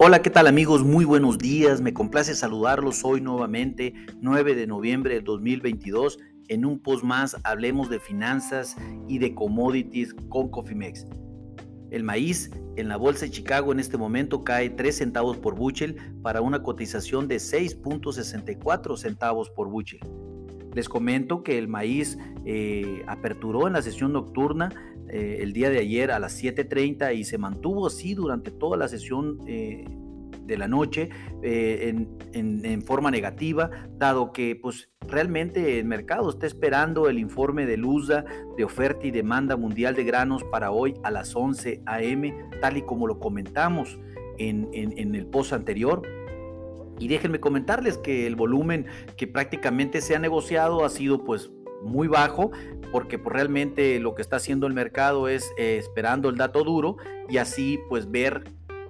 Hola, ¿qué tal amigos? Muy buenos días. Me complace saludarlos hoy nuevamente, 9 de noviembre de 2022. En un post más hablemos de finanzas y de commodities con Cofimex. El maíz en la bolsa de Chicago en este momento cae 3 centavos por bushel para una cotización de 6.64 centavos por bushel. Les comento que el maíz eh, aperturó en la sesión nocturna eh, el día de ayer a las 7.30 y se mantuvo así durante toda la sesión eh, de la noche eh, en, forma negativa, dado que pues realmente el mercado está esperando el informe de LUSA de oferta y demanda mundial de granos para hoy a las 11 a.m., tal y como lo comentamos en, en el post anterior. Y déjenme comentarles que el volumen que prácticamente se ha negociado ha sido pues muy bajo porque pues, realmente lo que está haciendo el mercado es eh, esperando el dato duro y así pues ver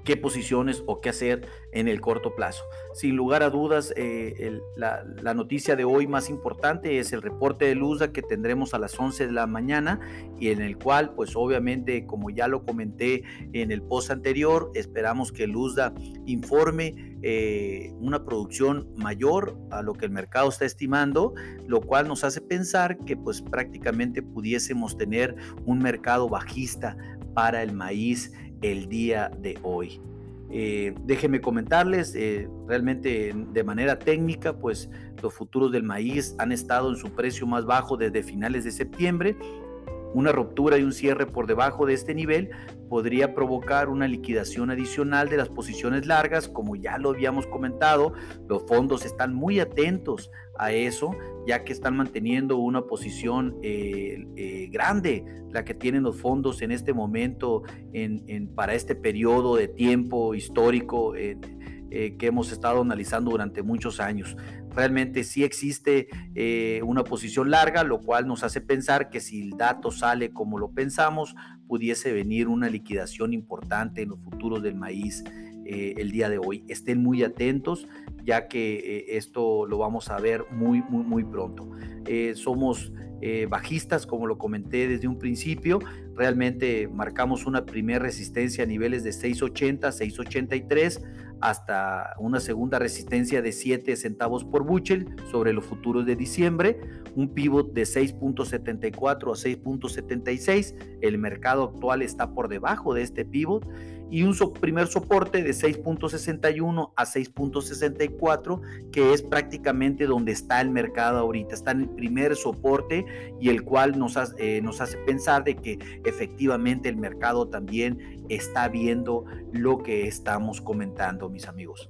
qué posiciones o qué hacer en el corto plazo. Sin lugar a dudas, eh, la, noticia de hoy más importante es el reporte de LUSA que tendremos a las 11 de la mañana y en el cual, pues obviamente, como ya lo comenté en el post anterior, esperamos que LUSA informe eh, una producción mayor a lo que el mercado está estimando, lo cual nos hace pensar que pues prácticamente pudiésemos tener un mercado bajista para el maíz el día de hoy. Eh, déjenme comentarles, eh, realmente de manera técnica, pues los futuros del maíz han estado en su precio más bajo desde finales de septiembre. Una ruptura y un cierre por debajo de este nivel podría provocar una liquidación adicional de las posiciones largas, como ya lo habíamos comentado, los fondos están muy atentos a eso, ya que están manteniendo una posición eh, eh, grande, la que tienen los fondos en este momento, en, para este periodo de tiempo histórico. Que hemos estado analizando durante muchos años. Realmente sí existe una posición larga, lo cual nos hace pensar que si el dato sale como lo pensamos, pudiese venir una liquidación importante en los futuros del maíz el día de hoy. Estén muy atentos ya que eh, esto lo vamos a ver muy, muy, muy pronto. Eh, somos eh, bajistas, como lo comenté desde un principio. Realmente marcamos una primera resistencia a niveles de 6.80, 6.83 hasta una segunda resistencia de 7 centavos por bushel sobre los futuros de diciembre, un pivot de 6.74 a 6.76. El mercado actual está por debajo de este pivot y un primer soporte de 6.61 a 6.64, que es prácticamente donde está el mercado ahorita. Está en el primer soporte y el cual nos, eh, nos hace pensar de que efectivamente el mercado también está viendo lo que estamos comentando, mis amigos.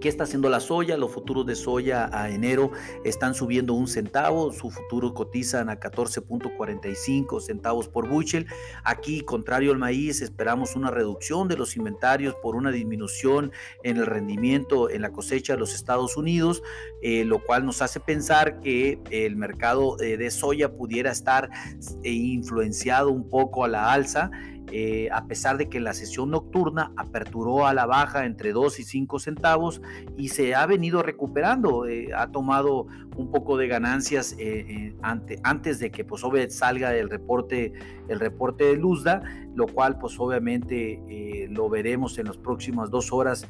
¿Qué está haciendo la soya? Los futuros de soya a enero están subiendo un centavo, su futuro cotizan a 14.45 centavos por bushel. Aquí, contrario al maíz, esperamos una reducción de los inventarios por una disminución en el rendimiento en la cosecha de los Estados Unidos, eh, lo cual nos hace pensar que el mercado eh, de soya pudiera estar eh, influenciado un poco a la alza eh, a pesar de que la sesión nocturna aperturó a la baja entre 2 y 5 centavos y se ha venido recuperando, eh, ha tomado un poco de ganancias eh, antes de que pues salga el reporte, el reporte de Luzda, lo cual pues obviamente lo veremos en las próximas dos horas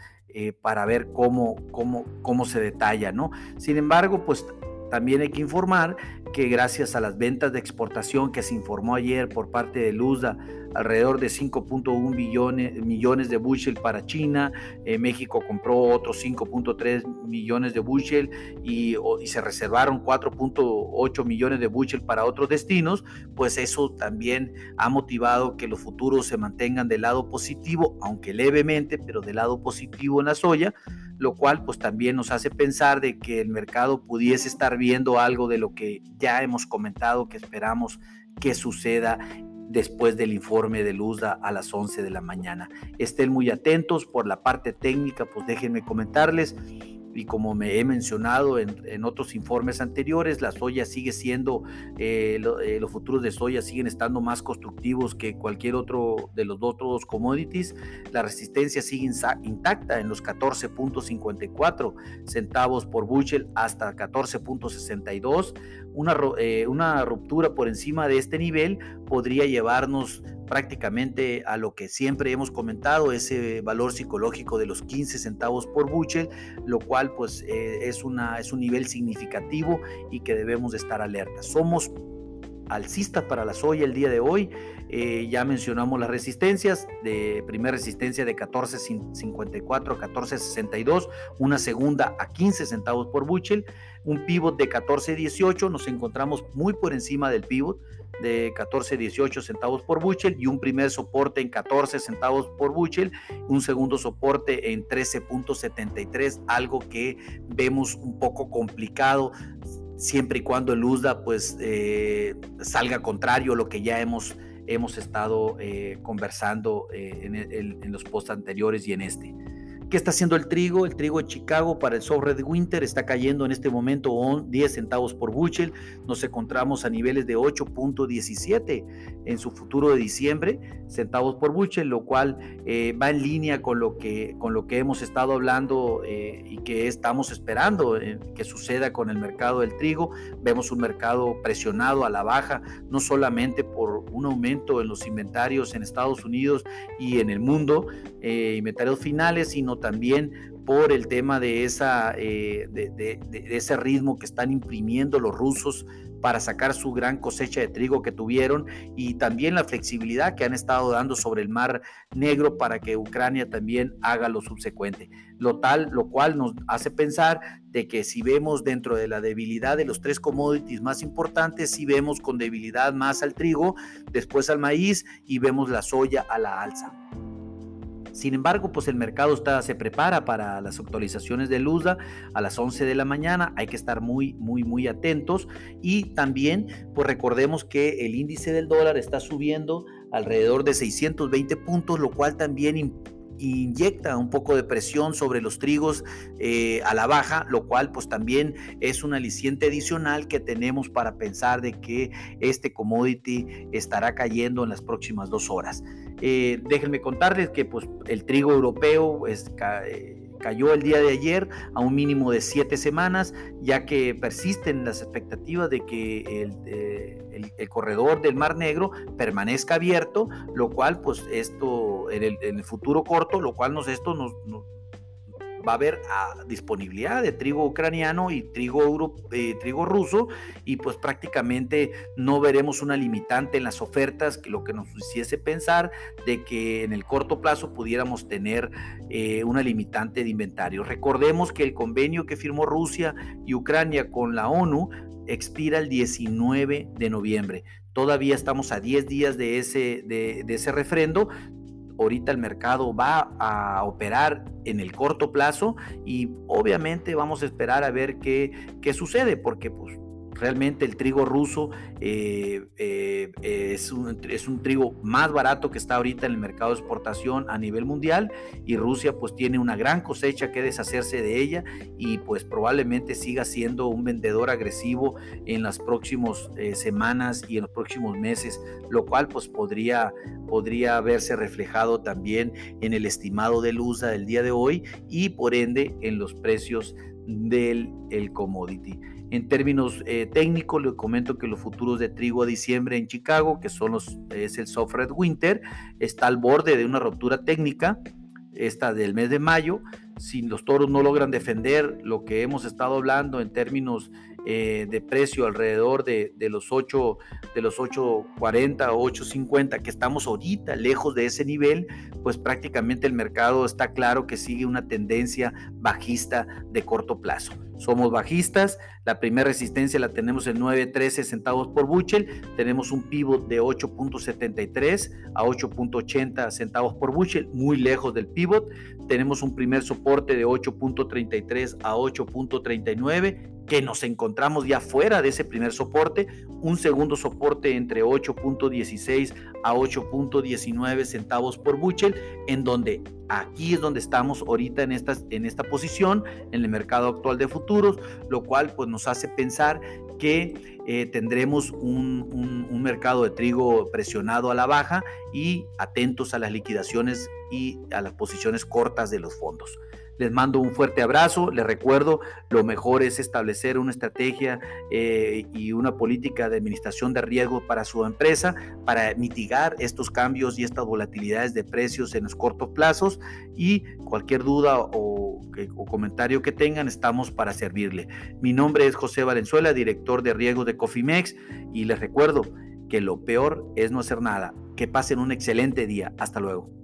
para ver cómo, cómo, cómo se detalla, ¿no? Sin embargo, pues también hay que informar que gracias a las ventas de exportación que se informó ayer por parte de Luzda, alrededor de 5.1 millones, millones de bushel para China, eh, México compró otros 5.3 millones de bushel y, y se reservaron 4.8 millones de bushel para otros destinos, pues eso también ha motivado que los futuros se mantengan del lado positivo, aunque levemente, pero del lado positivo en la soya lo cual pues también nos hace pensar de que el mercado pudiese estar viendo algo de lo que ya hemos comentado que esperamos que suceda después del informe de Luzda a las 11 de la mañana. Estén muy atentos por la parte técnica, pues déjenme comentarles y como me he mencionado en, otros informes anteriores, la soya sigue siendo, eh, eh, los futuros de soya siguen estando más constructivos que cualquier otro de los otros commodities. La resistencia sigue intacta en los 14.54 centavos por bushel hasta 14.62 una, eh, una ruptura por encima de este nivel podría llevarnos prácticamente a lo que siempre hemos comentado, ese valor psicológico de los 15 centavos por bushel, lo cual pues eh, es, una, es un nivel significativo y que debemos de estar alerta. Somos alcistas para la soya el día de hoy. Eh, ya mencionamos las resistencias, de primera resistencia de 14.54 a 14.62, una segunda a 15 centavos por bushel, un pivot de 14.18, nos encontramos muy por encima del pivot de 14.18 centavos por bushel y un primer soporte en 14 centavos por bushel, un segundo soporte en 13.73, algo que vemos un poco complicado siempre y cuando el USDA pues eh, salga contrario a lo que ya hemos, hemos estado eh, conversando eh, en, en, los posts anteriores y en este. ¿Qué está haciendo el trigo? El trigo en Chicago para el sobre de Winter está cayendo en este momento 10 centavos por bushel. Nos encontramos a niveles de 8.17 en su futuro de diciembre, centavos por bushel, lo cual eh, va en línea con lo que, con lo que hemos estado hablando eh, y que estamos esperando eh, que suceda con el mercado del trigo. Vemos un mercado presionado a la baja, no solamente por un aumento en los inventarios en Estados Unidos y en el mundo, inventarios finales, sino también por el tema de, esa, eh, de, ese ritmo que están imprimiendo los rusos para sacar su gran cosecha de trigo que tuvieron y también la flexibilidad que han estado dando sobre el mar negro para que Ucrania también haga lo subsecuente. Lo tal, lo cual nos hace pensar de que si vemos dentro de la debilidad de los tres commodities más importantes, si vemos con debilidad más al trigo, después al maíz y vemos la soya a la alza. Sin embargo, pues el mercado está, se prepara para las actualizaciones de LUSDA a las 11 de la mañana. Hay que estar muy, muy, muy atentos. Y también, pues recordemos que el índice del dólar está subiendo alrededor de 620 puntos, lo cual también inyecta un poco de presión sobre los trigos eh, a la baja, lo cual pues también es un aliciente adicional que tenemos para pensar de que este commodity estará cayendo en las próximas dos horas. Eh, déjenme contarles que pues, el trigo europeo eh, cayó el día de ayer a un mínimo de siete semanas, ya que persisten las expectativas de que el, eh, corredor del Mar Negro permanezca abierto, lo cual, pues esto en el, futuro corto, lo cual nos, esto nos va a haber ah, disponibilidad de trigo ucraniano y trigo, eh, trigo ruso y pues prácticamente no veremos una limitante en las ofertas, que lo que nos hiciese pensar de que en el corto plazo pudiéramos tener eh, una limitante de inventario. Recordemos que el convenio que firmó Rusia y Ucrania con la ONU expira el 19 de noviembre. Todavía estamos a 10 días de ese, de, de ese refrendo ahorita el mercado va a operar en el corto plazo y obviamente vamos a esperar a ver qué, qué sucede, porque pues Realmente el trigo ruso eh, eh, es, un, trigo más barato que está ahorita en el mercado de exportación a nivel mundial y Rusia pues tiene una gran cosecha que deshacerse de ella y pues probablemente siga siendo un vendedor agresivo en las próximas eh, semanas y en los próximos meses, lo cual pues podría, podría verse reflejado también en el estimado del USA del día de hoy y por ende en los precios del el commodity. En términos eh, técnicos, le comento que los futuros de trigo a diciembre en Chicago, que son los, es el soft red winter, está al borde de una ruptura técnica, esta del mes de mayo. Si los toros no logran defender lo que hemos estado hablando en términos eh, de precio alrededor de, los 8, de los 8.40 o 8.50 que estamos ahorita lejos de ese nivel, pues prácticamente el mercado está claro que sigue una tendencia bajista de corto plazo. Somos bajistas, la primera resistencia la tenemos en 9.13 centavos por bushel, tenemos un pivot de 8.73 a 8.80 centavos por bushel, muy lejos del pivot, tenemos un primer soporte de 8.33 a 8.39 que nos encontramos ya fuera de ese primer soporte, un segundo soporte entre 8.16 a 8.19 centavos por bushel, en donde aquí es donde estamos ahorita en esta, en esta posición, en el mercado actual de futuros, lo cual pues nos hace pensar que eh, tendremos un, un mercado de trigo presionado a la baja y atentos a las liquidaciones y a las posiciones cortas de los fondos. Les mando un fuerte abrazo, les recuerdo, lo mejor es establecer una estrategia eh, y una política de administración de riesgo para su empresa, para mitigar estos cambios y estas volatilidades de precios en los cortos plazos y cualquier duda o, comentario que tengan, estamos para servirle. Mi nombre es José Valenzuela, director de riesgos de Cofimex y les recuerdo que lo peor es no hacer nada. Que pasen un excelente día. Hasta luego.